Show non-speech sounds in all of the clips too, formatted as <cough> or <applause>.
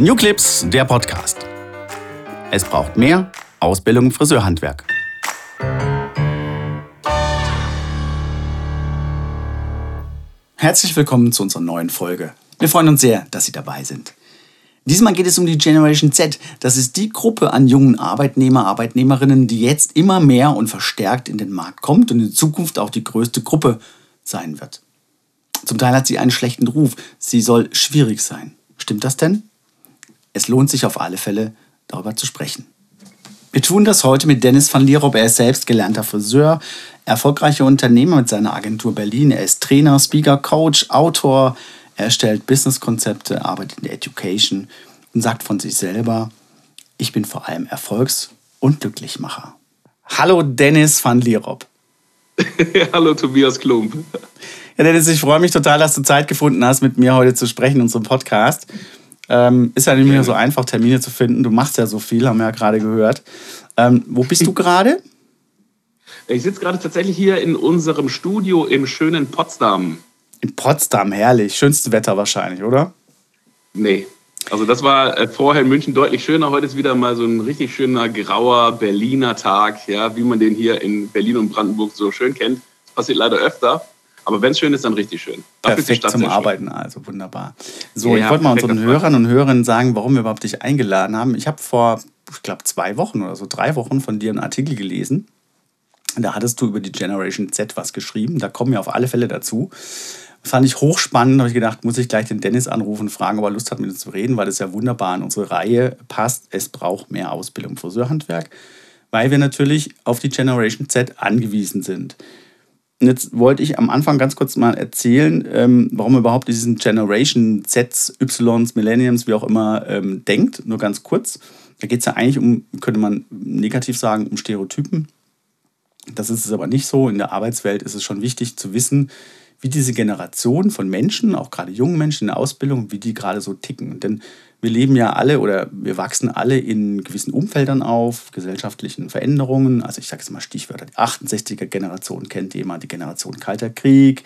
New Clips, der Podcast. Es braucht mehr Ausbildung im Friseurhandwerk. Herzlich willkommen zu unserer neuen Folge. Wir freuen uns sehr, dass Sie dabei sind. Diesmal geht es um die Generation Z. Das ist die Gruppe an jungen Arbeitnehmer, Arbeitnehmerinnen, die jetzt immer mehr und verstärkt in den Markt kommt und in Zukunft auch die größte Gruppe sein wird. Zum Teil hat sie einen schlechten Ruf. Sie soll schwierig sein. Stimmt das denn? Es lohnt sich auf alle Fälle, darüber zu sprechen. Wir tun das heute mit Dennis van Lierop. Er ist selbst gelernter Friseur, erfolgreicher Unternehmer mit seiner Agentur Berlin. Er ist Trainer, Speaker, Coach, Autor. Er erstellt Businesskonzepte, arbeitet in der Education und sagt von sich selber, ich bin vor allem Erfolgs- und Glücklichmacher. Hallo Dennis van Lierop. <laughs> Hallo Tobias Klump. Ja, Dennis, ich freue mich total, dass du Zeit gefunden hast, mit mir heute zu sprechen in unserem Podcast. Ähm, ist ja nicht mehr so einfach, Termine zu finden. Du machst ja so viel, haben wir ja gerade gehört. Ähm, wo bist du gerade? Ich sitze gerade tatsächlich hier in unserem Studio im schönen Potsdam. In Potsdam, herrlich. Schönstes Wetter wahrscheinlich, oder? Nee. Also das war äh, vorher in München deutlich schöner. Heute ist wieder mal so ein richtig schöner grauer Berliner Tag, ja, wie man den hier in Berlin und Brandenburg so schön kennt. Das passiert leider öfter. Aber wenn es schön ist, dann richtig schön. Dafür perfekt zum Arbeiten, also wunderbar. So, ja, ich wollte mal unseren Hörern und Hörerinnen sagen, warum wir überhaupt dich eingeladen haben. Ich habe vor, ich glaube, zwei Wochen oder so, drei Wochen von dir einen Artikel gelesen. Da hattest du über die Generation Z was geschrieben. Da kommen wir auf alle Fälle dazu. Fand ich hochspannend. habe ich gedacht, muss ich gleich den Dennis anrufen und fragen, ob er Lust hat, mit uns zu reden, weil das ja wunderbar in unsere Reihe passt. Es braucht mehr Ausbildung im Friseurhandwerk, weil wir natürlich auf die Generation Z angewiesen sind. Jetzt wollte ich am Anfang ganz kurz mal erzählen, ähm, warum man überhaupt diesen Generation Zs, Ys, Millenniums, wie auch immer, ähm, denkt. Nur ganz kurz. Da geht es ja eigentlich um, könnte man negativ sagen, um Stereotypen. Das ist es aber nicht so. In der Arbeitswelt ist es schon wichtig zu wissen, wie diese Generation von Menschen, auch gerade jungen Menschen in der Ausbildung, wie die gerade so ticken. Denn wir leben ja alle oder wir wachsen alle in gewissen Umfeldern auf, gesellschaftlichen Veränderungen. Also ich sage jetzt mal Stichwörter, die 68er Generation kennt jemand, die Generation Kalter Krieg,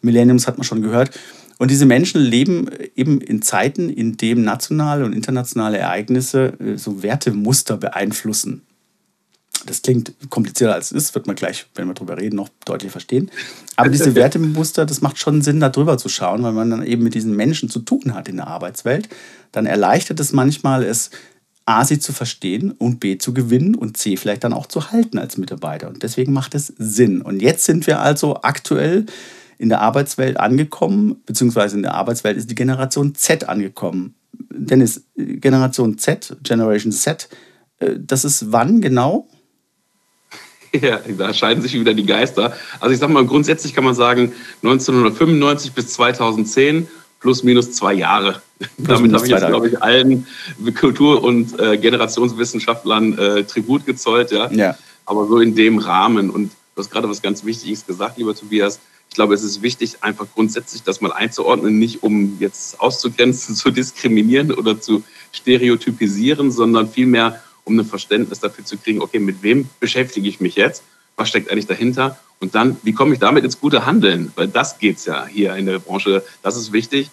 Millenniums hat man schon gehört. Und diese Menschen leben eben in Zeiten, in denen nationale und internationale Ereignisse äh, so Wertemuster beeinflussen. Das klingt komplizierter als es ist, wird man gleich, wenn wir darüber reden, noch deutlich verstehen. Aber diese <laughs> Wertemuster, das macht schon Sinn, da drüber zu schauen, weil man dann eben mit diesen Menschen zu tun hat in der Arbeitswelt. Dann erleichtert es manchmal, es A, sie zu verstehen und B, zu gewinnen und C, vielleicht dann auch zu halten als Mitarbeiter. Und deswegen macht es Sinn. Und jetzt sind wir also aktuell in der Arbeitswelt angekommen, beziehungsweise in der Arbeitswelt ist die Generation Z angekommen. Dennis, Generation Z, Generation Z, äh, das ist wann genau? <laughs> Ja, da scheiden sich wieder die Geister. Also ich sage mal, grundsätzlich kann man sagen, 1995 bis 2010 plus minus zwei Jahre. Plus Damit habe ich jetzt, glaube ich, allen Kultur- und äh, Generationswissenschaftlern äh, Tribut gezollt. Ja? ja. Aber so in dem Rahmen. Und du hast gerade was ganz Wichtiges gesagt, lieber Tobias. Ich glaube, es ist wichtig, einfach grundsätzlich das mal einzuordnen, nicht um jetzt auszugrenzen, <laughs> zu diskriminieren oder zu stereotypisieren, sondern vielmehr um ein Verständnis dafür zu kriegen, okay, mit wem beschäftige ich mich jetzt? Was steckt eigentlich dahinter? Und dann, wie komme ich damit ins gute Handeln? Weil das geht es ja hier in der Branche. Das ist wichtig.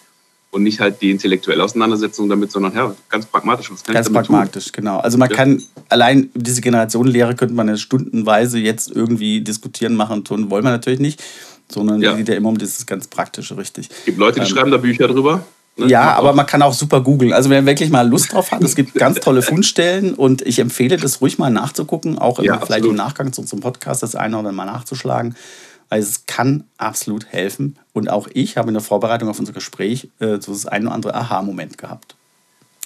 Und nicht halt die intellektuelle Auseinandersetzung damit, sondern ja, ganz pragmatisch. Was kann ganz pragmatisch, tun? genau. Also man ja. kann allein diese Generationenlehre könnte man ja stundenweise jetzt irgendwie diskutieren, machen, tun, wollen wir natürlich nicht, sondern ja. geht ja immer um dieses ganz Praktische, richtig. Es gibt Leute, die ähm, schreiben da Bücher drüber. Ne? Ja, aber man kann auch super googeln. Also wer wirklich mal Lust drauf hat, es gibt ganz tolle Fundstellen und ich empfehle das ruhig mal nachzugucken, auch ja, vielleicht absolut. im Nachgang zu unserem Podcast das eine oder andere mal nachzuschlagen, weil es kann absolut helfen. Und auch ich habe in der Vorbereitung auf unser Gespräch äh, so das ein oder andere Aha-Moment gehabt.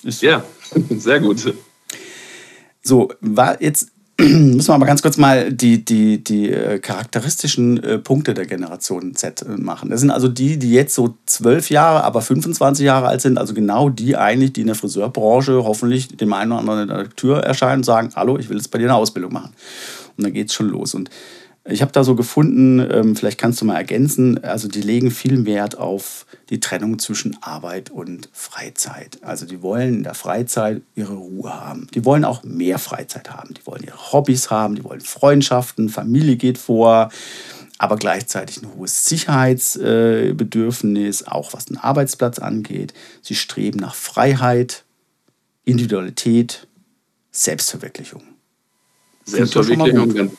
Ist ja, <laughs> sehr gut. So, war jetzt <clears throat> müssen wir aber ganz kurz mal die, die, die äh, charakteristischen äh, Punkte der Generation Z äh, machen. Das sind also die, die jetzt so zwölf Jahre, aber 25 Jahre alt sind, also genau die eigentlich, die in der Friseurbranche hoffentlich dem einen oder anderen in der Tür erscheinen und sagen, hallo, ich will jetzt bei dir eine Ausbildung machen. Und dann geht es schon los. Und ich habe da so gefunden, ähm, vielleicht kannst du mal ergänzen, also die legen viel Wert auf die Trennung zwischen Arbeit und Freizeit. Also die wollen in der Freizeit ihre Ruhe haben. Die wollen auch mehr Freizeit haben. Die wollen ihre Hobbys haben, die wollen Freundschaften, Familie geht vor, aber gleichzeitig ein hohes Sicherheitsbedürfnis, auch was den Arbeitsplatz angeht. Sie streben nach Freiheit, Individualität, Selbstverwirklichung. Selbstverwirklichung,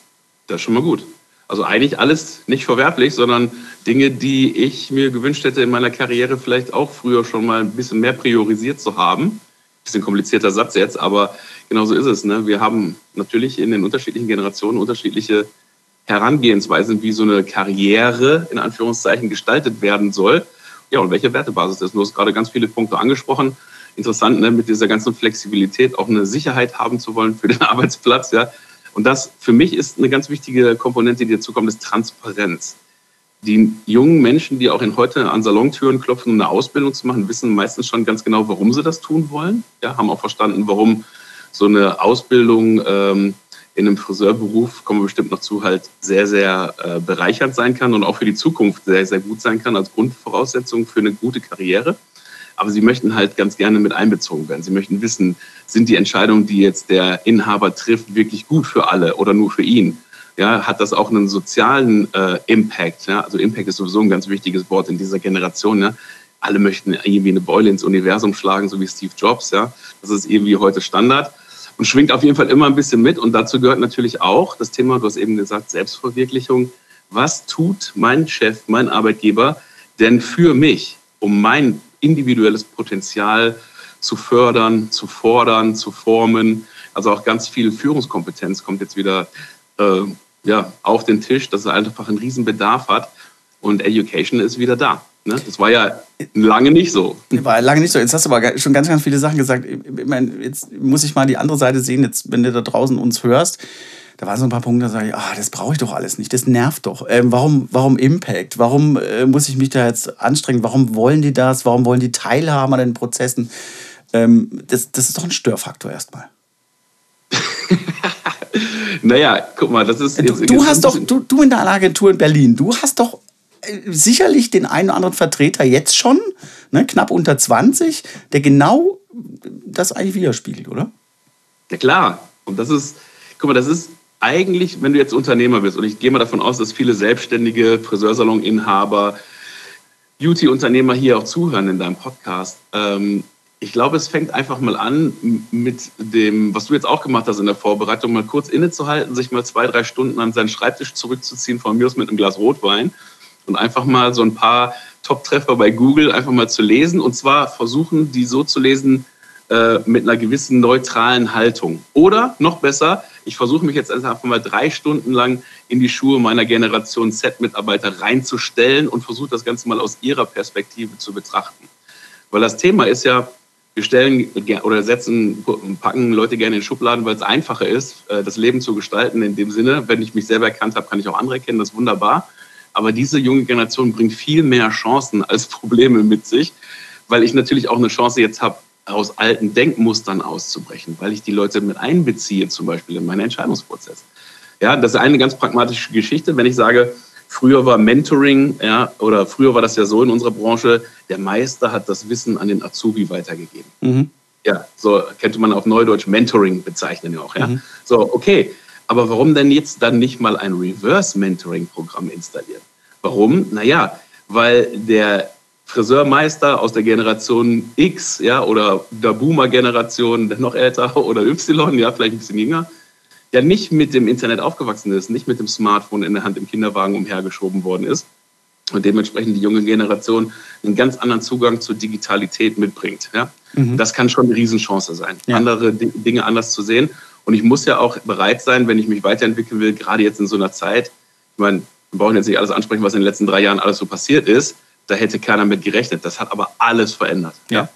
das ist schon mal gut. Also eigentlich alles nicht verwerflich, sondern Dinge, die ich mir gewünscht hätte in meiner Karriere vielleicht auch früher schon mal ein bisschen mehr priorisiert zu haben. Bisschen komplizierter Satz jetzt, aber genau so ist es. Ne? Wir haben natürlich in den unterschiedlichen Generationen unterschiedliche Herangehensweisen, wie so eine Karriere in Anführungszeichen gestaltet werden soll. Ja, und welche Wertebasis ist. Du hast gerade ganz viele Punkte angesprochen. Interessant, ne? mit dieser ganzen Flexibilität auch eine Sicherheit haben zu wollen für den <laughs> Arbeitsplatz. Ja? Und das für mich ist eine ganz wichtige Komponente, die dazu kommt, ist Transparenz. Die jungen Menschen, die auch in heute an Salontüren klopfen, um eine Ausbildung zu machen, wissen meistens schon ganz genau, warum sie das tun wollen. Ja, haben auch verstanden, warum so eine Ausbildung ähm, in einem Friseurberuf, kommen wir bestimmt noch zu, halt sehr, sehr äh, bereichernd sein kann und auch für die Zukunft sehr, sehr gut sein kann als Grundvoraussetzung für eine gute Karriere aber sie möchten halt ganz gerne mit einbezogen werden. Sie möchten wissen, sind die Entscheidungen, die jetzt der Inhaber trifft, wirklich gut für alle oder nur für ihn? Ja, hat das auch einen sozialen äh, Impact? Ja? Also Impact ist sowieso ein ganz wichtiges Wort in dieser Generation. Ja? Alle möchten irgendwie eine Beule ins Universum schlagen, so wie Steve Jobs. Ja? Das ist irgendwie heute Standard und schwingt auf jeden Fall immer ein bisschen mit. Und dazu gehört natürlich auch das Thema, du hast eben gesagt, Selbstverwirklichung. Was tut mein Chef, mein Arbeitgeber denn für mich, um mein individuelles Potenzial zu fördern, zu fordern, zu formen. Also auch ganz viel Führungskompetenz kommt jetzt wieder äh, ja, auf den Tisch, dass er einfach einen Riesenbedarf hat. Und Education ist wieder da. Ne? Das war ja lange nicht so. <laughs> War lange nicht so. Jetzt hast du aber schon ganz, ganz viele Sachen gesagt. Ich meine, jetzt muss ich mal die andere Seite sehen. Jetzt, wenn du da draußen uns hörst, da waren so ein paar Punkte, da sage ich, ah, das brauche ich doch alles nicht, das nervt doch. Ähm, warum, warum Impact? Warum äh, muss ich mich da jetzt anstrengen? Warum wollen die das? Warum wollen die teilhaben an den Prozessen? Ähm, das, das ist doch ein Störfaktor erstmal. <laughs> naja, guck mal, das ist. Du, jetzt, du hast doch, du, du in der Agentur in Berlin, du hast doch äh, sicherlich den einen oder anderen Vertreter jetzt schon, ne, knapp unter 20, der genau das eigentlich widerspiegelt, oder? Ja, klar. Und das ist, guck mal, das ist eigentlich, wenn du jetzt Unternehmer bist, und ich gehe mal davon aus, dass viele selbstständige Friseursalon-Inhaber, Beauty-Unternehmer hier auch zuhören in deinem Podcast. Ähm, ich glaube, es fängt einfach mal an mit dem, was du jetzt auch gemacht hast in der Vorbereitung, mal kurz innezuhalten, sich mal zwei, drei Stunden an seinen Schreibtisch zurückzuziehen, von mir aus mit einem Glas Rotwein und einfach mal so ein paar Top-Treffer bei Google einfach mal zu lesen und zwar versuchen, die so zu lesen äh, mit einer gewissen neutralen Haltung. Oder noch besser, ich versuche mich jetzt einfach mal drei Stunden lang in die Schuhe meiner Generation Z-Mitarbeiter reinzustellen und versuche das Ganze mal aus ihrer Perspektive zu betrachten. Weil das Thema ist ja, wir stellen oder setzen, packen Leute gerne in Schubladen, weil es einfacher ist, äh, das Leben zu gestalten. In dem Sinne, wenn ich mich selber erkannt habe, kann ich auch andere erkennen, das ist wunderbar. Aber diese junge Generation bringt viel mehr Chancen als Probleme mit sich, weil ich natürlich auch eine Chance jetzt habe, aus alten Denkmustern auszubrechen, weil ich die Leute mit einbeziehe, zum Beispiel in meinen Entscheidungsprozess. Ja, das ist eine ganz pragmatische Geschichte. Wenn ich sage, früher war Mentoring, ja, oder früher war das ja so in unserer Branche, der Meister hat das Wissen an den Azubi weitergegeben. Mhm. Ja, so könnte man auf Neudeutsch Mentoring bezeichnen auch, ja. Mhm. So, okay. Aber warum denn jetzt dann nicht mal ein Reverse-Mentoring-Programm installieren? Warum? Naja, weil der Friseurmeister aus der Generation X, ja, oder der Boomer-Generation, noch älter <laughs> oder Y, ja, vielleicht ein bisschen jünger, der nicht mit dem Internet aufgewachsen ist, nicht mit dem Smartphone in der Hand im Kinderwagen umhergeschoben worden ist und dementsprechend die junge Generation einen ganz anderen Zugang zur Digitalität mitbringt. Ja? Mhm. Das kann schon eine Riesenchance sein, ja. andere Dinge anders zu sehen. Und ich muss ja auch bereit sein, wenn ich mich weiterentwickeln will, gerade jetzt in so einer Zeit, ich meine, wir brauchen jetzt nicht alles ansprechen, was in den letzten drei Jahren alles so passiert ist, da hätte keiner mit gerechnet. Das hat aber alles verändert. Ja.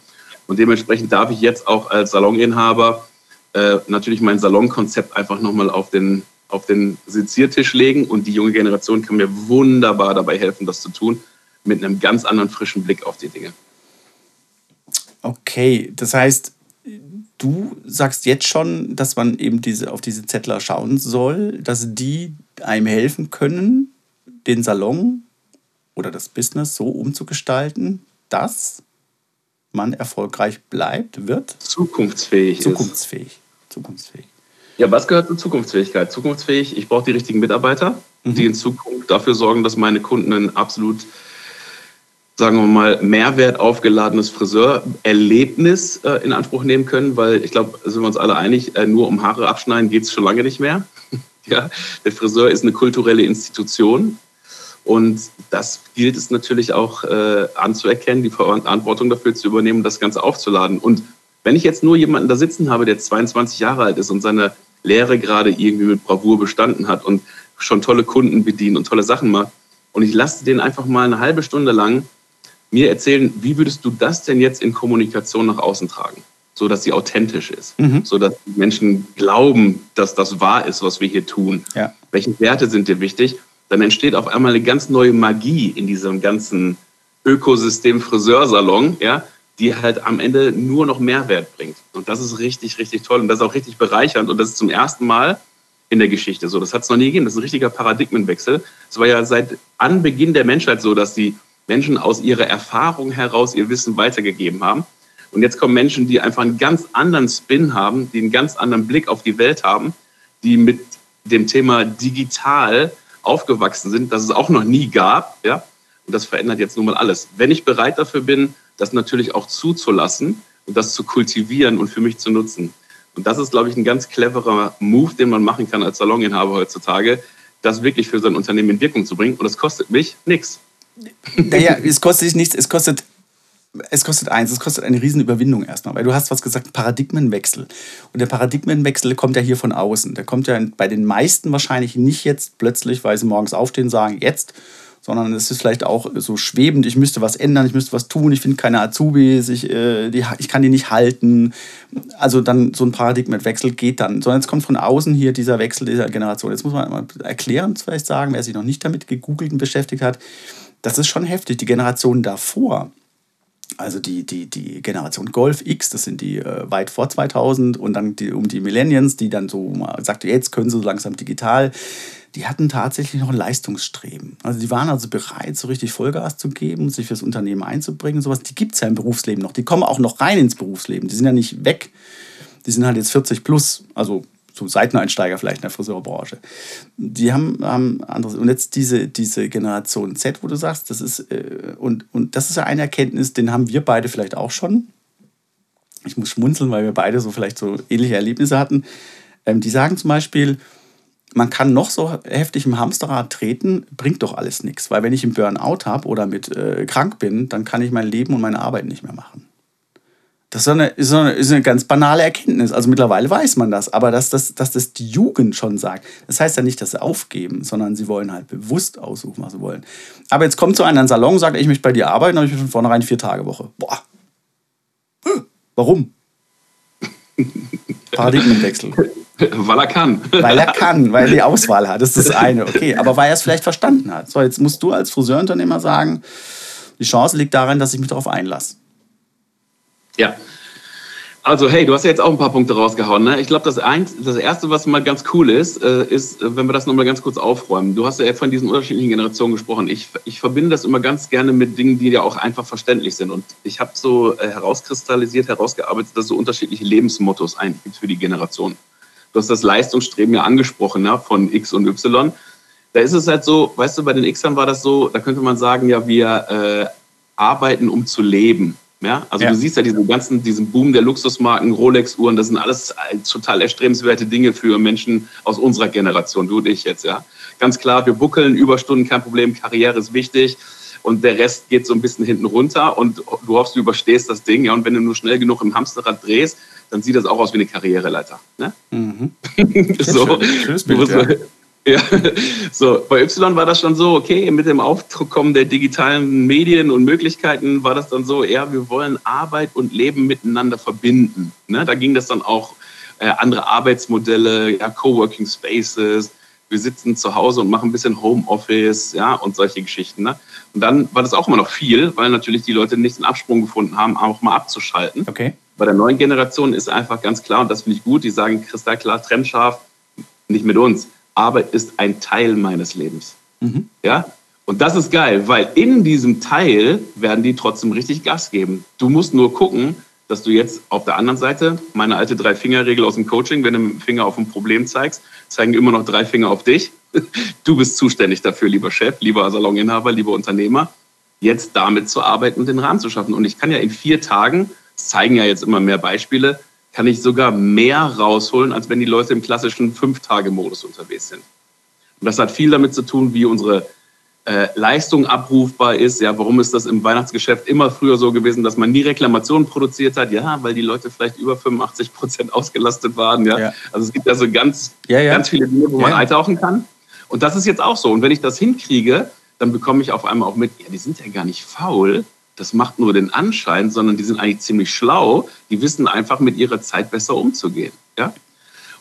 Und dementsprechend darf ich jetzt auch als Saloninhaber äh, natürlich mein Salonkonzept einfach nochmal auf den, auf den Seziertisch legen und die junge Generation kann mir wunderbar dabei helfen, das zu tun, mit einem ganz anderen frischen Blick auf die Dinge. Okay, das heißt, du sagst jetzt schon, dass man eben diese, auf diese Zettler schauen soll, dass die einem helfen können, den Salon oder das Business so umzugestalten, dass man erfolgreich bleibt, wird? Zukunftsfähig. Zukunftsfähig. Ist. Zukunftsfähig. Ja, was gehört zur Zukunftsfähigkeit? Zukunftsfähig, ich brauche die richtigen Mitarbeiter, mhm. die in Zukunft dafür sorgen, dass meine Kunden ein absolut sagen wir mal, Mehrwert aufgeladenes Friseurerlebnis äh, in Anspruch nehmen können, weil ich glaube, sind wir uns alle einig, äh, nur um Haare abschneiden geht es schon lange nicht mehr. <laughs> ja, der Friseur ist eine kulturelle Institution und das gilt es natürlich auch äh, anzuerkennen, die Verantwortung dafür zu übernehmen, das Ganze aufzuladen. Und wenn ich jetzt nur jemanden da sitzen habe, der 22 Jahre alt ist und seine Lehre gerade irgendwie mit Bravour bestanden hat und schon tolle Kunden bedient und tolle Sachen macht, und ich lasse den einfach mal eine halbe Stunde lang mir erzählen, wie würdest du das denn jetzt in Kommunikation nach außen tragen? So dass sie authentisch ist, mhm. so dass die Menschen glauben, dass das wahr ist, was wir hier tun. Ja. Welche Werte sind dir wichtig? Dann entsteht auf einmal eine ganz neue Magie in diesem ganzen Ökosystem Friseursalon, ja, die halt am Ende nur noch Mehrwert bringt. Und das ist richtig, richtig toll und das ist auch richtig bereichernd und das ist zum ersten Mal in der Geschichte so. Das hat es noch nie gegeben. Das ist ein richtiger Paradigmenwechsel. Es war ja seit Anbeginn der Menschheit so, dass die Menschen aus ihrer Erfahrung heraus ihr Wissen weitergegeben haben. Und jetzt kommen Menschen, die einfach einen ganz anderen Spin haben, die einen ganz anderen Blick auf die Welt haben, die mit dem Thema digital aufgewachsen sind, das es auch noch nie gab. Ja? Und das verändert jetzt nun mal alles. Wenn ich bereit dafür bin, das natürlich auch zuzulassen und das zu kultivieren und für mich zu nutzen. Und das ist, glaube ich, ein ganz cleverer Move, den man machen kann als Saloninhaber heutzutage, das wirklich für sein Unternehmen in Wirkung zu bringen. Und das kostet mich nichts. Naja, es kostet dich nichts, es kostet, es kostet eins, es kostet eine Riesenüberwindung erstmal, weil du hast was gesagt, Paradigmenwechsel. Und der Paradigmenwechsel kommt ja hier von außen. Der kommt ja bei den meisten wahrscheinlich nicht jetzt plötzlich, weil sie morgens aufstehen sagen, jetzt, sondern es ist vielleicht auch so schwebend, ich müsste was ändern, ich müsste was tun, ich finde keine Azubis, ich, äh, die, ich kann die nicht halten. Also dann so ein Paradigmenwechsel geht dann. Sondern jetzt kommt von außen hier dieser Wechsel dieser Generation. Jetzt muss man mal erklären, vielleicht sagen, wer sich noch nicht damit gegoogelt und beschäftigt hat das ist schon heftig. Die Generation davor, also die, die, die Generation Golf X, das sind die äh, weit vor 2000 und dann die, um die Millennials, die dann so mal sagte, jetzt können sie so langsam digital, die hatten tatsächlich noch ein Leistungsstreben. Also die waren also bereit, so richtig Vollgas zu geben, sich fürs Unternehmen einzubringen. Sowas, die gibt es ja im Berufsleben noch. Die kommen auch noch rein ins Berufsleben. Die sind ja nicht weg. Die sind halt jetzt 40 plus, also so Seiteneinsteiger vielleicht in der Friseurbranche. Die haben, haben anderes. Und jetzt diese, diese Generation Z, wo du sagst, das ist, äh, und, und das ist ja eine Erkenntnis, den haben wir beide vielleicht auch schon. Ich muss schmunzeln, weil wir beide so vielleicht so ähnliche Erlebnisse hatten. Ähm, die sagen zum Beispiel, man kann noch so heftig im Hamsterrad treten, bringt doch alles nichts. Weil wenn ich einen Burnout habe oder mit äh, krank bin, dann kann ich mein Leben und meine Arbeit nicht mehr machen. Das ist eine, ist, eine, ist eine ganz banale Erkenntnis. Also mittlerweile weiß man das. Aber dass das, dass das die Jugend schon sagt, das heißt ja nicht, dass sie aufgeben, sondern sie wollen halt bewusst aussuchen, was sie wollen. Aber jetzt kommt so einer in den Salon und sagt, ich möchte bei dir arbeiten, dann habe ich von vornherein vier Tage Woche. Boah. Warum? <laughs> Paradigmenwechsel. Weil er kann. Weil er <laughs> kann, weil er die Auswahl hat. Das ist das eine. Okay, aber weil er es vielleicht verstanden hat. So, jetzt musst du als Friseurunternehmer sagen, die Chance liegt darin, dass ich mich darauf einlasse. Ja. Also, hey, du hast ja jetzt auch ein paar Punkte rausgehauen. Ne? Ich glaube, das, das Erste, was mal ganz cool ist, äh, ist, wenn wir das nochmal ganz kurz aufräumen. Du hast ja von diesen unterschiedlichen Generationen gesprochen. Ich, ich verbinde das immer ganz gerne mit Dingen, die ja auch einfach verständlich sind. Und ich habe so äh, herauskristallisiert, herausgearbeitet, dass es so unterschiedliche Lebensmottos eigentlich gibt für die Generation. Du hast das Leistungsstreben ja angesprochen ne? von X und Y. Da ist es halt so, weißt du, bei den Xern war das so, da könnte man sagen, ja, wir äh, arbeiten, um zu leben. Ja, also ja. du siehst ja diesen ganzen, diesen Boom der Luxusmarken, Rolex-Uhren, das sind alles total erstrebenswerte Dinge für Menschen aus unserer Generation, du und ich jetzt, ja. Ganz klar, wir buckeln, Überstunden, kein Problem, Karriere ist wichtig und der Rest geht so ein bisschen hinten runter und du hoffst, du überstehst das Ding, ja, und wenn du nur schnell genug im Hamsterrad drehst, dann sieht das auch aus wie eine Karriereleiter. Ne? Mhm. <laughs> so, schön. Schönes Bild, ja. Ja, <laughs> so bei Y war das schon so, okay, mit dem Aufkommen der digitalen Medien und Möglichkeiten war das dann so, ja, wir wollen Arbeit und Leben miteinander verbinden. Ne? Da ging das dann auch äh, andere Arbeitsmodelle, ja, Coworking Spaces, wir sitzen zu Hause und machen ein bisschen Homeoffice, ja, und solche Geschichten. Ne? Und dann war das auch immer noch viel, weil natürlich die Leute nicht den Absprung gefunden haben, auch mal abzuschalten. Okay. Bei der neuen Generation ist einfach ganz klar, und das finde ich gut, die sagen kristallklar, trennscharf, nicht mit uns Arbeit ist ein Teil meines Lebens. Mhm. Ja? Und das ist geil, weil in diesem Teil werden die trotzdem richtig Gas geben. Du musst nur gucken, dass du jetzt auf der anderen Seite, meine alte Drei-Finger-Regel aus dem Coaching, wenn du mit dem Finger auf ein Problem zeigst, zeigen immer noch drei Finger auf dich. <laughs> Du bist zuständig dafür, lieber Chef, lieber Saloninhaber, lieber Unternehmer. jetzt damit zu arbeiten und den Rahmen zu schaffen. Und ich kann ja in vier Tagen, das zeigen ja jetzt immer mehr Beispiele, kann ich sogar mehr rausholen, als wenn die Leute im klassischen Fünf-Tage-Modus unterwegs sind. Und das hat viel damit zu tun, wie unsere äh, Leistung abrufbar ist. Ja, warum ist das im Weihnachtsgeschäft immer früher so gewesen, dass man nie Reklamationen produziert hat? Ja, weil die Leute vielleicht über 85 Prozent <laughs> ausgelastet waren. Ja? ja? also es gibt also ganz, ja, ja. ganz viele Dinge, wo man eintauchen kann. Und das ist jetzt auch so. Und wenn ich das hinkriege, dann bekomme ich auf einmal auch mit, ja, die sind ja gar nicht faul. Das macht nur den Anschein, sondern die sind eigentlich ziemlich schlau. Die wissen einfach mit ihrer Zeit besser umzugehen. Ja?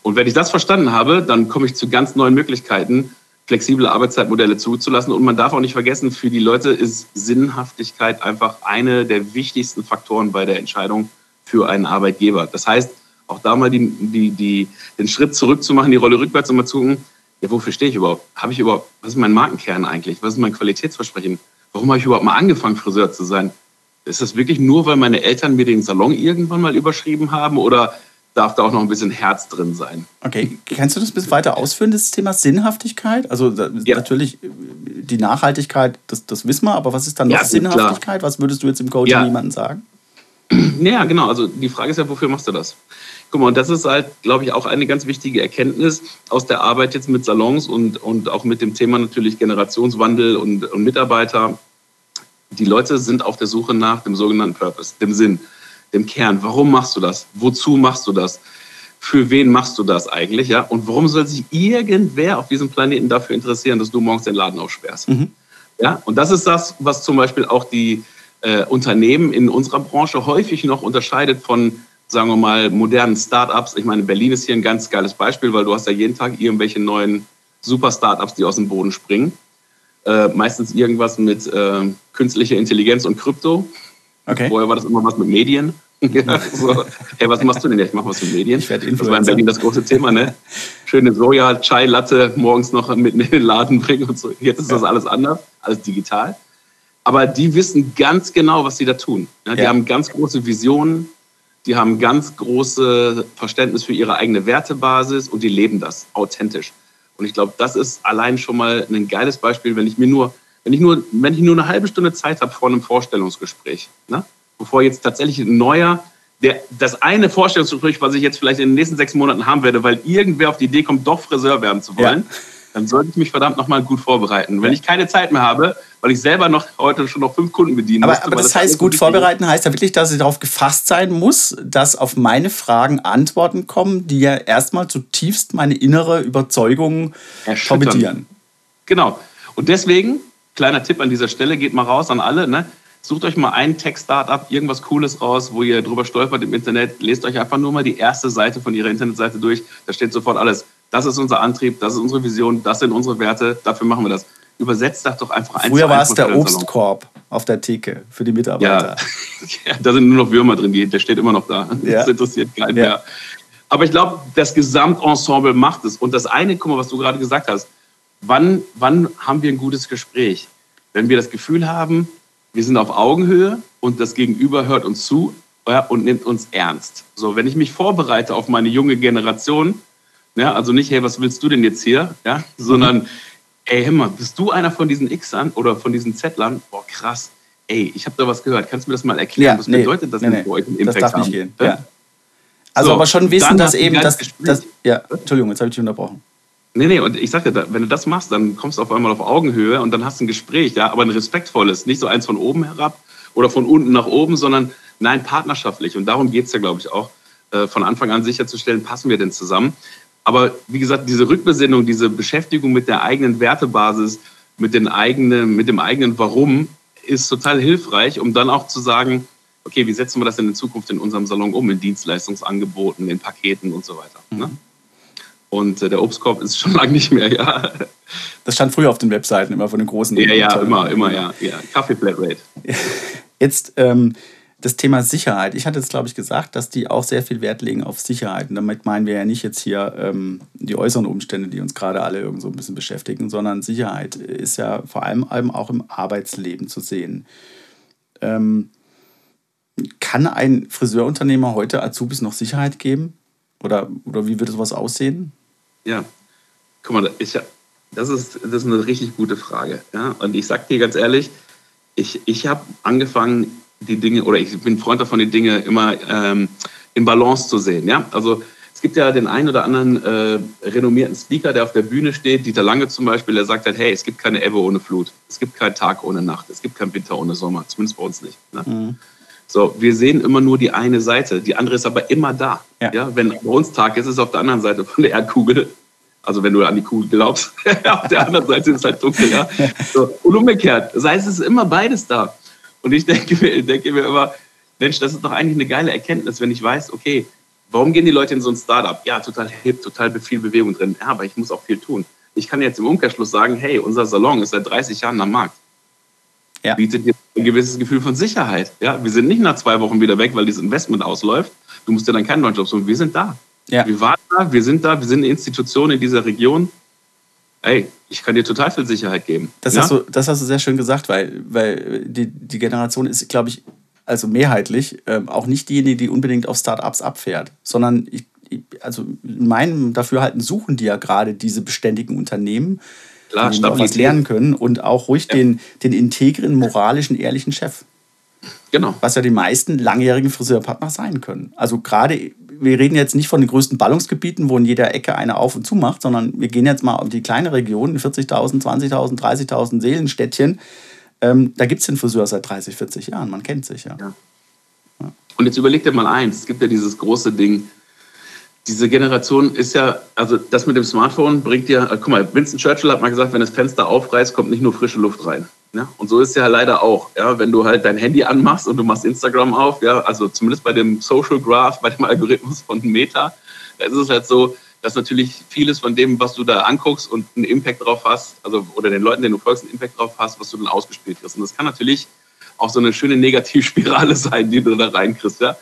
Und wenn ich das verstanden habe, dann komme ich zu ganz neuen Möglichkeiten, flexible Arbeitszeitmodelle zuzulassen. Und man darf auch nicht vergessen, für die Leute ist Sinnhaftigkeit einfach eine der wichtigsten Faktoren bei der Entscheidung für einen Arbeitgeber. Das heißt, auch da mal die, die, die, den Schritt zurückzumachen, die Rolle rückwärts und mal zu gucken, ja, wofür stehe ich überhaupt? Habe ich überhaupt, was ist mein Markenkern eigentlich? Was ist mein Qualitätsversprechen? Warum habe ich überhaupt mal angefangen, Friseur zu sein? Ist das wirklich nur, weil meine Eltern mir den Salon irgendwann mal überschrieben haben oder darf da auch noch ein bisschen Herz drin sein. Okay, kannst du das ein bisschen weiter ausführen, das Thema Sinnhaftigkeit? Also ja. natürlich die Nachhaltigkeit, das, das wissen wir, aber was ist dann noch ja, Sinnhaftigkeit? Klar. Was würdest du jetzt im Coaching ja. jemandem sagen? <clears throat> Ja, genau. Also die Frage ist ja, wofür machst du das? Guck mal, und das ist halt, glaube ich, auch eine ganz wichtige Erkenntnis aus der Arbeit jetzt mit Salons und, und auch mit dem Thema natürlich Generationswandel und, und Mitarbeiter. Die Leute sind auf der Suche nach dem sogenannten Purpose, dem Sinn dem Kern. Warum machst du das? Wozu machst du das? Für wen machst du das eigentlich? Ja? Und warum soll sich irgendwer auf diesem Planeten dafür interessieren, dass du morgens den Laden aufsperrst? Mhm. Ja? Und das ist das, was zum Beispiel auch die äh, Unternehmen in unserer Branche häufig noch unterscheidet von, sagen wir mal, modernen Startups. Ich meine, Berlin ist hier ein ganz geiles Beispiel, weil du hast ja jeden Tag irgendwelche neuen Super-Startups, die aus dem Boden springen. Äh, meistens irgendwas mit äh, künstlicher Intelligenz und Krypto. Okay. Vorher war das immer was mit Medien. <laughs> so, hey, was machst du denn jetzt? Ich mach was mit Medien. Ich werde Influencer. Das war in Berlin das große Thema, ne? Schöne Soja, Chai, Latte morgens noch mit in den Laden bringen und so. Jetzt ist das alles anders, alles digital. Aber die wissen ganz genau, was sie da tun. Ja, die ja. haben ganz große Visionen, die haben ganz große Verständnis für ihre eigene Wertebasis und die leben das authentisch. Und ich glaube, das ist allein schon mal ein geiles Beispiel, wenn ich mir nur wenn ich nur, wenn ich nur eine halbe Stunde Zeit habe vor einem Vorstellungsgespräch, ne? bevor jetzt tatsächlich ein neuer, der, das eine Vorstellungsgespräch, was ich jetzt vielleicht in den nächsten sechs Monaten haben werde, weil irgendwer auf die Idee kommt, doch Friseur werden zu wollen, ja. Dann sollte ich mich verdammt nochmal gut vorbereiten. Wenn ich keine Zeit mehr habe, weil ich selber noch heute schon noch fünf Kunden bedienen aber, musste, aber das, das heißt, gut vorbereiten heißt ja wirklich, dass ich darauf gefasst sein muss, dass auf meine Fragen Antworten kommen, die ja erstmal zutiefst meine innere Überzeugung torpedieren. Genau. Und deswegen kleiner Tipp an dieser Stelle, geht mal raus an alle, ne? Sucht euch mal ein Tech-Startup, irgendwas Cooles raus, wo ihr drüber stolpert im Internet. Lest euch einfach nur mal die erste Seite von ihrer Internetseite durch. Da steht sofort alles. Das ist unser Antrieb, das ist unsere Vision, das sind unsere Werte, dafür machen wir das. Übersetzt das doch einfach ein Früher war es der Obstkorb auf der Theke für die Mitarbeiter. <laughs> Ja, da sind nur noch Würmer drin, der steht immer noch da. Ja. Das interessiert keinen ja. mehr. Aber ich glaube, das Gesamtensemble macht es. Und das eine, guck mal, was du gerade gesagt hast, wann, wann haben wir ein gutes Gespräch? Wenn wir das Gefühl haben, wir sind auf Augenhöhe und das Gegenüber hört uns zu und nimmt uns ernst. So, wenn ich mich vorbereite auf meine junge Generation, ja, also nicht, hey, was willst du denn jetzt hier, ja, sondern, ey, hör mal, bist du einer von diesen Xern oder von diesen Zettlern? Boah, krass. Ey, ich habe da was gehört. Kannst du mir das mal erklären? Ja, was nee, bedeutet das nee, nee, für euch im Impact Das darf nicht gehen. Ja. Also, so, aber schon wissen, dass eben das, das, ja, Entschuldigung, jetzt habe ich dich unterbrochen. Nee, nee, und ich sage dir, wenn du das machst, dann kommst du auf einmal auf Augenhöhe und dann hast du ein Gespräch, ja, aber ein respektvolles, nicht so eins von oben herab oder von unten nach oben, sondern nein, partnerschaftlich. Und darum geht es ja, glaube ich, auch, äh, von Anfang an sicherzustellen, passen wir denn zusammen. Aber wie gesagt, diese Rückbesinnung, diese Beschäftigung mit der eigenen Wertebasis, mit, den eigenen, mit dem eigenen Warum ist total hilfreich, um dann auch zu sagen, okay, wie setzen wir das denn in Zukunft in unserem Salon um, in Dienstleistungsangeboten, in Paketen und so weiter. Ne? Mhm. Ne? Und äh, der Obstkorb ist schon lange nicht mehr, ja. Das stand früher auf den Webseiten immer von den großen. Ja, ja, immer, immer, ja. ja. Kaffee Flat Rate. <laughs> Jetzt ähm, das Thema Sicherheit. Ich hatte jetzt, glaube ich, gesagt, dass die auch sehr viel Wert legen auf Sicherheit. Und damit meinen wir ja nicht jetzt hier ähm, die äußeren Umstände, die uns gerade alle irgend so ein bisschen beschäftigen, sondern Sicherheit ist ja vor allem auch im Arbeitsleben zu sehen. Ähm, kann ein Friseurunternehmer heute Azubis noch Sicherheit geben? Oder, oder wie würde sowas aussehen? Ja, guck mal, ich, das, ist, das ist eine richtig gute Frage. Ja? Und ich sage dir ganz ehrlich, ich, ich habe angefangen, die Dinge, oder ich bin Freund davon, die Dinge immer ähm, in Balance zu sehen. Ja? Also es gibt ja den einen oder anderen äh, renommierten Speaker, der auf der Bühne steht, Dieter Lange zum Beispiel, der sagt halt, hey, es gibt keine Ebbe ohne Flut, es gibt keinen Tag ohne Nacht, es gibt keinen Winter ohne Sommer, zumindest bei uns nicht. Ne? Mhm. So, wir sehen immer nur die eine Seite, die andere ist aber immer da. Ja. ja. Wenn bei uns Tag ist, ist es auf der anderen Seite von der Erdkugel. Also wenn du an die Kugel glaubst, <laughs> auf der anderen Seite ist es halt dunkel. Ja? So, und umgekehrt, das heißt, es ist immer beides da. Und ich denke mir, denke mir immer, Mensch, das ist doch eigentlich eine geile Erkenntnis, wenn ich weiß, okay, Warum gehen die Leute in so ein Startup? Ja, total hip, total viel Bewegung drin. Ja, aber ich muss auch viel tun. Ich kann jetzt im Umkehrschluss sagen, hey, unser Salon ist seit 30 Jahren am Markt. Ja. Bietet dir ein gewisses Gefühl von Sicherheit. Ja, wir sind nicht nach zwei Wochen wieder weg, weil dieses Investment ausläuft. Du musst dir dann keinen neuen Job suchen. Wir sind da. Ja. Wir waren da, wir sind da, wir sind eine Institution in dieser Region. Ey, ich kann dir total viel Sicherheit geben. Das, ja? hast, du, das hast du sehr schön gesagt, weil, weil die, die Generation ist, glaube ich, also mehrheitlich, äh, auch nicht diejenige, die unbedingt auf Startups abfährt, sondern ich, ich, also in meinem Dafürhalten suchen die ja gerade diese beständigen Unternehmen, Klar, die auch was lernen können und auch ruhig ja. den, den integren, moralischen, ehrlichen Chef. Genau. Was ja die meisten langjährigen Friseurpartner sein können. Also gerade, wir reden jetzt nicht von den größten Ballungsgebieten, wo in jeder Ecke eine auf und zu macht, sondern wir gehen jetzt mal auf die kleine Region, 40.000, 20.000, 30.000 Seelenstädtchen ähm, da gibt es den Friseur seit 30, 40 Jahren. Man kennt sich ja. ja. ja. Und jetzt überleg dir mal eins: Es gibt ja dieses große Ding. Diese Generation ist ja, also das mit dem Smartphone bringt dir, äh, guck mal, Winston Churchill hat mal gesagt, wenn das Fenster aufreißt, kommt nicht nur frische Luft rein. Ja? Und so ist es ja leider auch. Ja? Wenn du halt dein Handy anmachst und du machst Instagram auf, ja, also zumindest bei dem Social Graph, bei dem Algorithmus von Meta, da ist es halt so, dass natürlich vieles von dem, was du da anguckst und einen Impact drauf hast, also oder den Leuten, denen du folgst, einen Impact drauf hast, was du dann ausgespielt kriegst. Und das kann natürlich auch so eine schöne Negativspirale <laughs> sein, die du da reinkriegst. Ja?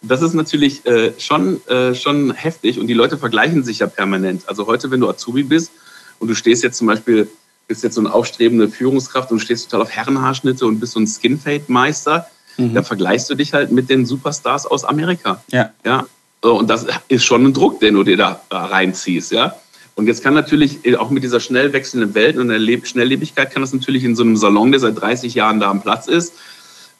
Das ist natürlich äh, schon, äh, schon heftig und die Leute vergleichen sich ja permanent. Also heute, wenn du Azubi bist und du stehst jetzt zum Beispiel, bist jetzt so eine aufstrebende Führungskraft und stehst total auf Herrenhaarschnitte und bist so ein Skinfade-Meister, mhm. dann vergleichst du dich halt mit den Superstars aus Amerika. Ja. ja? Und das ist schon ein Druck, den du dir da reinziehst, ja. Und jetzt kann natürlich auch mit dieser schnell wechselnden Welt und der Schnelllebigkeit kann das natürlich in so einem Salon, der seit 30 Jahren da am Platz ist,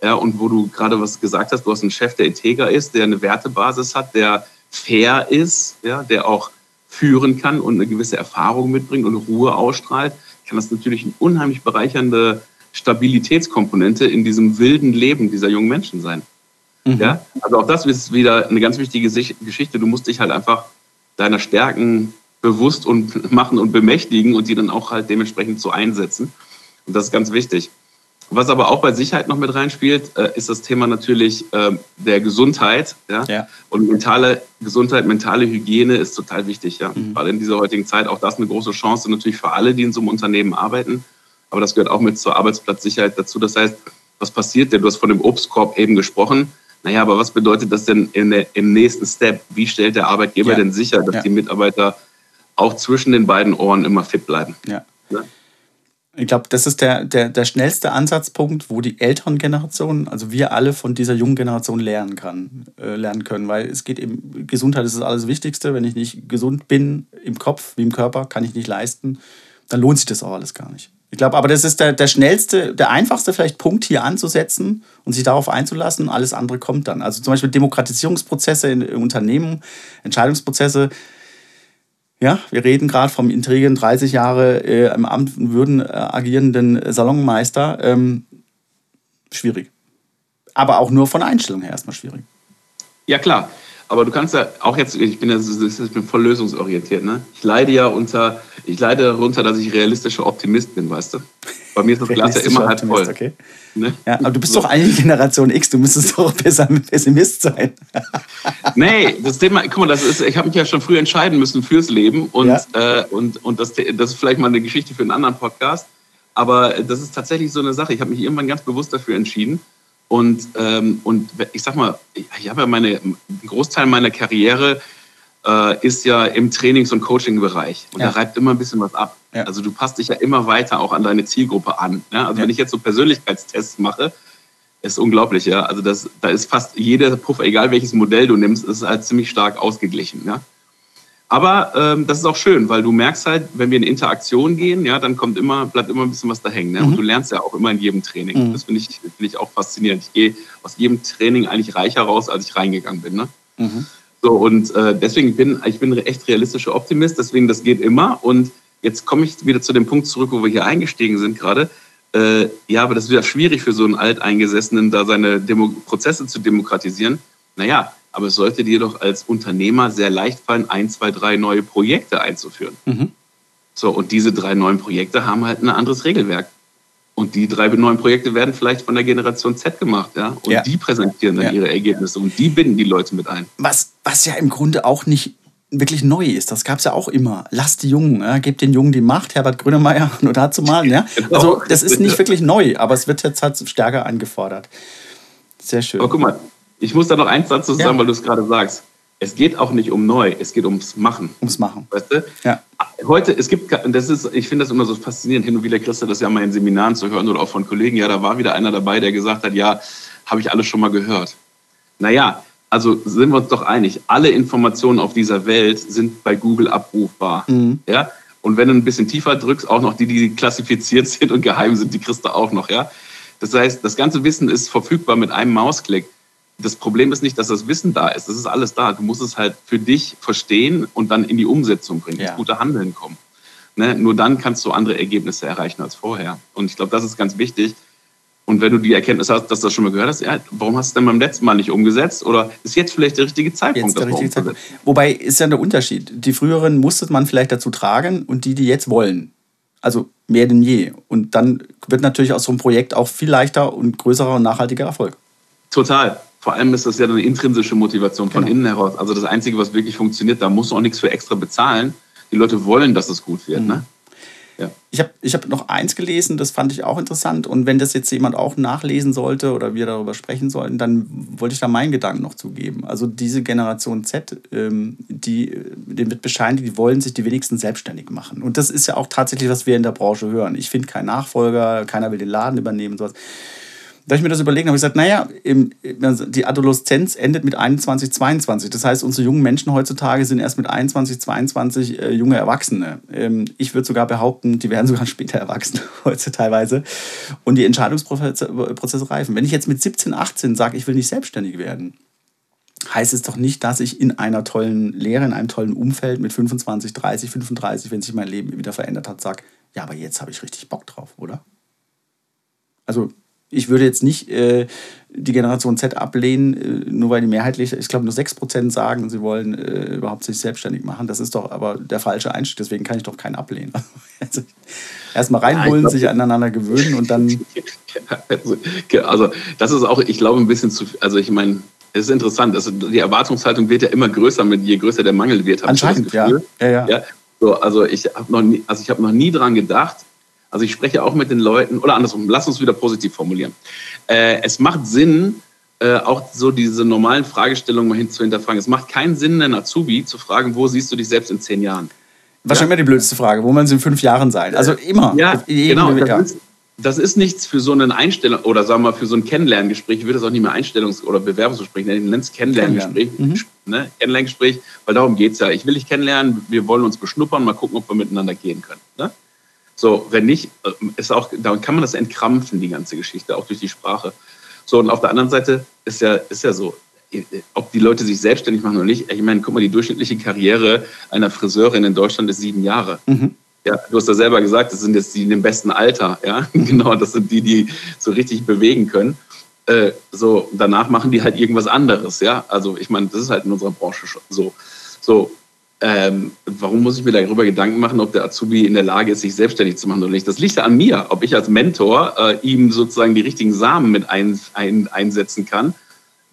ja, und wo du gerade was gesagt hast, du hast einen Chef, der integer ist, der eine Wertebasis hat, der fair ist, ja, der auch führen kann und eine gewisse Erfahrung mitbringt und Ruhe ausstrahlt, kann das natürlich eine unheimlich bereichernde Stabilitätskomponente in diesem wilden Leben dieser jungen Menschen sein. Mhm. Ja? Also auch das ist wieder eine ganz wichtige Geschichte. Du musst dich halt einfach deiner Stärken bewusst und <laughs> machen und bemächtigen und die dann auch halt dementsprechend so einsetzen. Und das ist ganz wichtig. Was aber auch bei Sicherheit noch mit reinspielt, äh, ist das Thema natürlich ähm, der Gesundheit. Ja? ja? Und mentale Gesundheit, mentale Hygiene ist total wichtig. Ja? Mhm. Weil in dieser heutigen Zeit auch das eine große Chance natürlich für alle, die in so einem Unternehmen arbeiten. Aber das gehört auch mit zur Arbeitsplatzsicherheit dazu. Das heißt, was passiert denn? Du hast von dem Obstkorb eben gesprochen. Naja, aber was bedeutet das denn der, im nächsten Step? Wie stellt der Arbeitgeber ja. denn sicher, dass ja. die Mitarbeiter auch zwischen den beiden Ohren immer fit bleiben? Ja. Ich glaube, das ist der, der, der schnellste Ansatzpunkt, wo die älteren Generationen, also wir alle von dieser jungen Generation lernen, kann, äh, lernen können. Weil es geht eben, Gesundheit ist das alles Wichtigste. Wenn ich nicht gesund bin im Kopf wie im Körper, kann ich nicht leisten, dann lohnt sich das auch alles gar nicht. Ich glaube, aber das ist der, der schnellste, der einfachste vielleicht Punkt hier anzusetzen und sich darauf einzulassen. Alles andere kommt dann. Also zum Beispiel Demokratisierungsprozesse in, Unternehmen, Entscheidungsprozesse. Ja, wir reden gerade vom intrigen 30 Jahre äh, im Amt Würden äh, agierenden Salonmeister. Ähm, schwierig. Aber auch nur von Einstellung her erstmal schwierig. Ja, klar. Aber du kannst ja auch jetzt, ich bin ja ich bin voll lösungsorientiert, ne? Ich leide ja unter, ich leide darunter, dass ich realistischer Optimist bin, weißt du? Bei mir ist das Glas ja immer halb voll. Okay. Ne? Ja, aber du bist so. doch eigentlich Generation X, du müsstest doch besser Pessimist sein. <laughs> nee, das Thema, guck mal, das ist, ich habe mich ja schon früh entscheiden müssen fürs Leben und, ja. äh, und, und das, das ist vielleicht mal eine Geschichte für einen anderen Podcast. Aber das ist tatsächlich so eine Sache. Ich habe mich irgendwann ganz bewusst dafür entschieden. Und, ähm, und ich sag mal, ich habe ja meine, ein Großteil meiner Karriere äh, ist ja im Trainings- und Coaching-Bereich. Und ja. da reibt immer ein bisschen was ab. Ja. Also du passt dich ja immer weiter auch an deine Zielgruppe an. Ja? Also wenn ich jetzt so Persönlichkeitstests mache, ist unglaublich, ja. Also das, da ist fast jeder Puffer, egal welches Modell du nimmst, ist halt ziemlich stark ausgeglichen, ja. Aber ähm, das ist auch schön, weil du merkst halt, wenn wir in Interaktion gehen, ja, dann kommt immer, bleibt immer ein bisschen was da hängen. Ne? Mhm. Und du lernst ja auch immer in jedem Training. Mhm. Das finde ich, find ich auch faszinierend. Ich gehe aus jedem Training eigentlich reicher raus, als ich reingegangen bin. Ne? Mhm. So, und äh, deswegen bin ich bin echt realistischer Optimist, deswegen das geht immer. Und jetzt komme ich wieder zu dem Punkt zurück, wo wir hier eingestiegen sind gerade. Äh, ja, aber das ist wieder schwierig für so einen Alteingesessenen, da seine Demo Prozesse zu demokratisieren. Naja, aber es sollte dir doch als Unternehmer sehr leicht fallen, ein, zwei, drei neue Projekte einzuführen. Mhm. So, und diese drei neuen Projekte haben halt ein anderes Regelwerk. Und die drei neuen Projekte werden vielleicht von der Generation Z gemacht, ja. Und ja. die präsentieren dann ja. ihre Ergebnisse und die binden die Leute mit ein. Was, was ja im Grunde auch nicht wirklich neu ist. Das gab es ja auch immer. Lasst die Jungen, ja, gebt den Jungen die Macht, Herbert Grönemeyer, <laughs> nur dazu mal. Ja? <laughs> Genau. Also das ist nicht wirklich neu, aber es wird jetzt halt stärker eingefordert. Sehr schön. Aber guck mal, ich muss da noch eins dazu sagen, ja. weil du es gerade sagst. Es geht auch nicht um neu, es geht ums Machen. Ums Machen. Weißt du? Ja. Heute, es gibt, das ist, ich finde das immer so faszinierend, hin und wieder kriegst du das ja mal in Seminaren zu hören oder auch von Kollegen. Ja, da war wieder einer dabei, der gesagt hat, ja, habe ich alles schon mal gehört. Naja, also sind wir uns doch einig, alle Informationen auf dieser Welt sind bei Google abrufbar. Mhm. Ja? Und wenn du ein bisschen tiefer drückst, auch noch die, die klassifiziert <laughs> sind und geheim sind, die kriegst du auch noch. Ja? Das heißt, das ganze Wissen ist verfügbar mit einem Mausklick das Problem ist nicht, dass das Wissen da ist. Das ist alles da. Du musst es halt für dich verstehen und dann in die Umsetzung bringen, ja. ins gute Handeln kommen. Ne? Nur dann kannst du andere Ergebnisse erreichen als vorher. Und ich glaube, das ist ganz wichtig. Und wenn du die Erkenntnis hast, dass du das schon mal gehört hast, ja, warum hast du es denn beim letzten Mal nicht umgesetzt? Oder ist jetzt vielleicht der richtige Zeitpunkt? Jetzt der richtige Zeitpunkt. Wobei ist ja der Unterschied. Die früheren musste man vielleicht dazu tragen und die, die jetzt wollen. Also mehr denn je. Und dann wird natürlich aus so einem Projekt auch viel leichter und größerer und nachhaltiger Erfolg. Total vor allem ist das ja eine intrinsische Motivation von genau. innen heraus. Also das Einzige, was wirklich funktioniert, da musst du auch nichts für extra bezahlen. Die Leute wollen, dass es gut wird. Mhm. Ne? Ja. Ich habe ich hab noch eins gelesen, das fand ich auch interessant. Und wenn das jetzt jemand auch nachlesen sollte oder wir darüber sprechen sollten, dann wollte ich da meinen Gedanken noch zugeben. Also diese Generation Z, ähm, die, dem wird bescheinigt, die wollen sich die wenigsten selbstständig machen. Und das ist ja auch tatsächlich, was wir in der Branche hören. Ich finde keinen Nachfolger, keiner will den Laden übernehmen. Sowas da ich mir das überlegt habe, ich gesagt, naja, im, die Adoleszenz endet mit 21, 22. Das heißt, unsere jungen Menschen heutzutage sind erst mit 21, 22 äh, junge Erwachsene. Ähm, ich würde sogar behaupten, die werden <laughs> sogar später erwachsen <laughs> heute teilweise. Und die Entscheidungsprozesse reifen. Wenn ich jetzt mit 17, 18 sage, ich will nicht selbstständig werden, heißt es doch nicht, dass ich in einer tollen Lehre, in einem tollen Umfeld mit 25, 30, 35, wenn sich mein Leben wieder verändert hat, sage, ja, aber jetzt habe ich richtig Bock drauf, oder? Also ich würde jetzt nicht äh, die Generation Z ablehnen, äh, nur weil die mehrheitlich, ich glaube nur 6% sagen, sie wollen äh, überhaupt sich selbstständig machen. Das ist doch aber der falsche Einstieg, deswegen kann ich doch keinen ablehnen. <laughs> Also, erstmal reinholen, ja, sich aneinander gewöhnen und dann. <laughs> Also, das ist auch, ich glaube, ein bisschen zu, also ich meine, es ist interessant, also die Erwartungshaltung wird ja immer größer, je größer der Mangel wird. Anscheinend, ja. ja, ja. ja. So, also ich habe noch nie, also ich habe noch nie dran gedacht, also ich spreche auch mit den Leuten, oder andersrum, lass uns wieder positiv formulieren. Äh, es macht Sinn, äh, auch so diese normalen Fragestellungen mal hin zu hinterfragen. Es macht keinen Sinn, einen Azubi zu fragen, wo siehst du dich selbst in zehn Jahren? Wahrscheinlich ja? die blödste Frage, wo man sie in fünf Jahren sein? Also immer. Ja, genau. Das ist, das ist, nichts für so einen Einstellung oder sagen wir mal für so ein Kennenlerngespräch. Ich würde das auch nicht mehr Einstellungs- oder Bewerbungsgespräch nennen. Ich nenne es Kennenlerngespräch. Kennenlernen. Mhm. Ne? Kennenlerngespräch, weil darum geht es ja. Ich will dich kennenlernen, wir wollen uns beschnuppern, mal gucken, ob wir miteinander gehen können. Ne? So, wenn nicht, äh, ist auch, dann kann man das entkrampfen, die ganze Geschichte, auch durch die Sprache. So, und auf der anderen Seite ist ja, ist ja so, ob die Leute sich selbstständig machen oder nicht. Ich meine, guck mal, die durchschnittliche Karriere einer Friseurin in Deutschland ist sieben Jahre. Mhm. Ja, du hast ja selber gesagt, das sind jetzt die in dem besten Alter. Ja, <laughs> genau, das sind die, die so richtig bewegen können. Äh, so, danach machen die halt irgendwas anderes. Ja, also ich meine, das ist halt in unserer Branche schon so. So, ähm, warum muss ich mir darüber Gedanken machen, ob der Azubi in der Lage ist, sich selbstständig zu machen oder nicht? Das liegt ja an mir, ob ich als Mentor äh, ihm sozusagen die richtigen Samen mit ein, ein, einsetzen kann,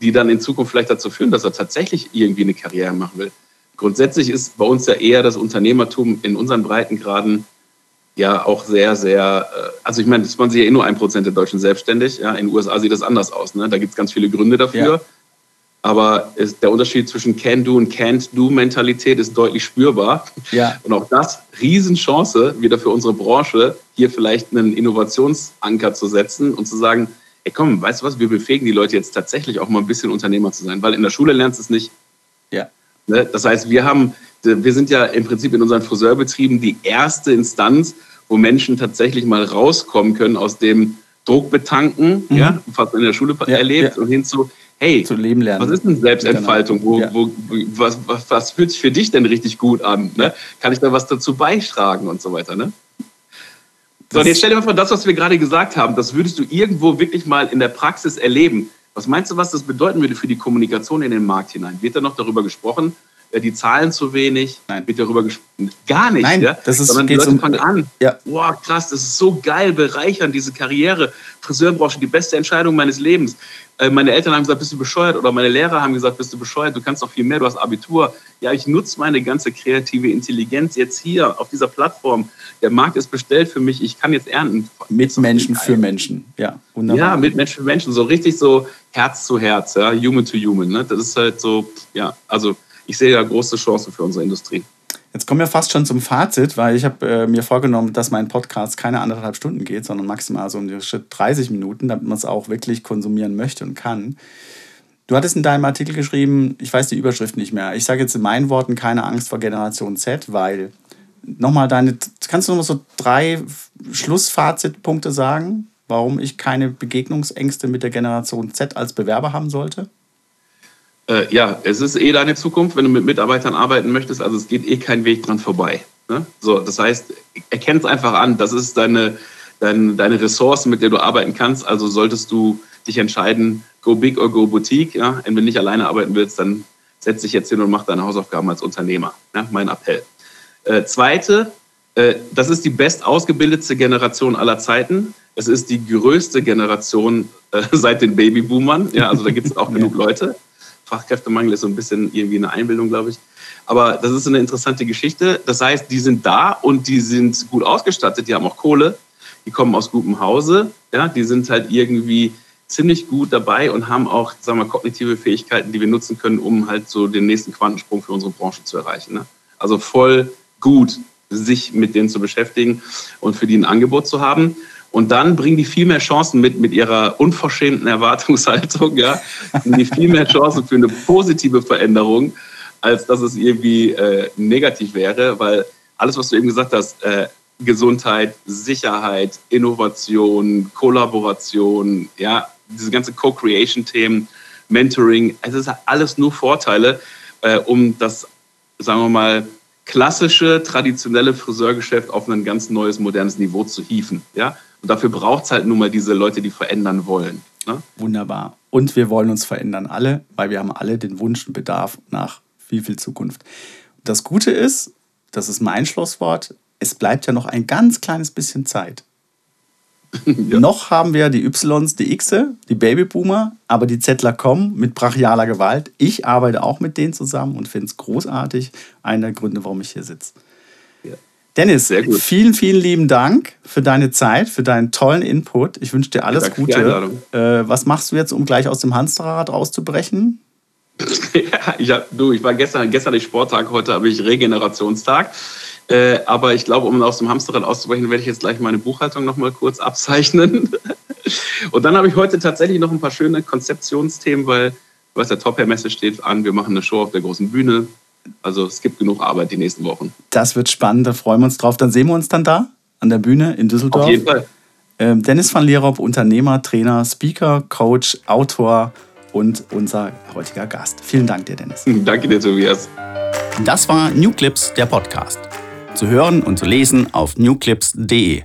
die dann in Zukunft vielleicht dazu führen, dass er tatsächlich irgendwie eine Karriere machen will. Grundsätzlich ist bei uns ja eher das Unternehmertum in unseren Breitengraden ja auch sehr, sehr, äh, also ich meine, es waren sich ja eh nur ein Prozent der Deutschen selbstständig. Ja, in den USA sieht das anders aus. Ne? Da gibt es ganz viele Gründe dafür. Ja. Aber ist, der Unterschied zwischen Can-Do und Can't-Do-Mentalität ist deutlich spürbar. Ja. Und auch das, Riesenchance wieder für unsere Branche, hier vielleicht einen Innovationsanker zu setzen und zu sagen, ey komm, weißt du was, wir befähigen die Leute jetzt tatsächlich auch mal ein bisschen Unternehmer zu sein, weil in der Schule lernst du es nicht. Ja. Ne? Das heißt, wir haben wir sind ja im Prinzip in unseren Friseurbetrieben die erste Instanz, wo Menschen tatsächlich mal rauskommen können aus dem Druckbetanken, mhm. ja, was man in der Schule ja, erlebt, ja. und hin zu, hey, zu leben lernen. Was ist denn Selbstentfaltung? Wo, ja. wo, was, was, was, fühlt sich für dich denn richtig gut an? Ne? Kann ich da was dazu beitragen und so weiter? Ne? So, und jetzt stell dir mal vor, das, was wir gerade gesagt haben, das würdest du irgendwo wirklich mal in der Praxis erleben. Was meinst du, was das bedeuten würde für die Kommunikation in den Markt hinein? Wird da noch darüber gesprochen? Die Zahlen zu wenig, Nein. wird darüber gesprochen. Gar nicht, Nein, ja? das ist, sondern die Leute um, fangen an. Ja. Boah, krass, das ist so geil, bereichern diese Karriere. Friseurbranche, die beste Entscheidung meines Lebens. Äh, meine Eltern haben gesagt, bist du bescheuert? Oder meine Lehrer haben gesagt, bist du bescheuert? Du kannst doch viel mehr, du hast Abitur. Ja, ich nutze meine ganze kreative Intelligenz jetzt hier auf dieser Plattform. Der Markt ist bestellt für mich, ich kann jetzt ernten. Mit Menschen für Menschen, ja. Wunderbar. Ja, mit Menschen für Menschen, so richtig so Herz zu Herz, ja, Human to Human. Ne? Das ist halt so, ja, also ich sehe ja große Chancen für unsere Industrie. Jetzt kommen wir fast schon zum Fazit, weil ich habe äh, mir vorgenommen, dass mein Podcast keine anderthalb Stunden geht, sondern maximal so um die Schritt 30 Minuten, damit man es auch wirklich konsumieren möchte und kann. Du hattest in deinem Artikel geschrieben, ich weiß die Überschrift nicht mehr. Ich sage jetzt in meinen Worten keine Angst vor Generation Z, weil nochmal deine, kannst du nochmal so drei Schlussfazitpunkte sagen, warum ich keine Begegnungsängste mit der Generation Z als Bewerber haben sollte? Äh, ja, es ist eh deine Zukunft, wenn du mit Mitarbeitern arbeiten möchtest. Also es geht eh kein Weg dran vorbei. Ne? So, das heißt, erkenn es einfach an. Das ist deine, deine, deine Ressource, mit der du arbeiten kannst. Also solltest du dich entscheiden, go big or go boutique. Ja? Und wenn du nicht alleine arbeiten willst, dann setz dich jetzt hin und mach deine Hausaufgaben als Unternehmer. Ja? Mein Appell. Äh, zweite, äh, das ist die best ausgebildete Generation aller Zeiten. Es ist die größte Generation äh, <laughs> seit den Babyboomern. Ja, also da gibt es auch <laughs> genug Leute. Fachkräftemangel ist so ein bisschen irgendwie eine Einbildung, glaube ich. Aber das ist eine interessante Geschichte. Das heißt, die sind da und die sind gut ausgestattet, die haben auch Kohle, die kommen aus gutem Hause, ja, die sind halt irgendwie ziemlich gut dabei und haben auch, sagen wir, kognitive Fähigkeiten, die wir nutzen können, um halt so den nächsten Quantensprung für unsere Branche zu erreichen. Ne? Also voll gut, sich mit denen zu beschäftigen und für die ein Angebot zu haben. Und dann bringen die viel mehr Chancen mit, mit ihrer unverschämten Erwartungshaltung, ja, die viel mehr Chancen für eine positive Veränderung, als dass es irgendwie äh, negativ wäre, weil alles, was du eben gesagt hast, äh, Gesundheit, Sicherheit, Innovation, Kollaboration, ja, diese ganze Co-Creation-Themen, Mentoring, es ist alles nur Vorteile, äh, um das, sagen wir mal, klassische, traditionelle Friseurgeschäft auf ein ganz neues, modernes Niveau zu hieven. Ja? Und dafür braucht es halt nun mal diese Leute, die verändern wollen. Ne? Wunderbar. Und wir wollen uns verändern alle, weil wir haben alle den Wunsch und Bedarf nach viel, viel Zukunft. Das Gute ist, das ist mein Schlusswort, es bleibt ja noch ein ganz kleines bisschen Zeit. <laughs> ja. Noch haben wir die Ys, die Xe, die Babyboomer, aber die Zettler kommen mit brachialer Gewalt. Ich arbeite auch mit denen zusammen und finde es großartig. Einer der Gründe, warum ich hier sitze. Dennis, vielen, vielen lieben Dank für deine Zeit, für deinen tollen Input. Ich wünsche dir alles ja, Gute. Äh, was machst du jetzt, um gleich aus dem Hamsterrad rauszubrechen? <laughs> ja, ich, hab, du, ich war gestern, gestern ist Sporttag, heute habe ich Regenerationstag. Äh, aber ich glaube, um aus dem Hamsterrad auszubrechen, werde ich jetzt gleich meine Buchhaltung noch mal kurz abzeichnen. <laughs> Und dann habe ich heute tatsächlich noch ein paar schöne Konzeptionsthemen, weil was der Top-Hair-Messe steht an. Wir machen eine Show auf der großen Bühne. Also es gibt genug Arbeit die nächsten Wochen. Das wird spannend, da freuen wir uns drauf. Dann sehen wir uns dann da an der Bühne in Düsseldorf. Auf jeden Fall. Ähm, Dennis van Leerop, Unternehmer, Trainer, Speaker, Coach, Autor und unser heutiger Gast. Vielen Dank dir, Dennis. <laughs> Danke dir, Tobias. Das war New Clips, der Podcast. Zu hören und zu lesen auf newclips.de.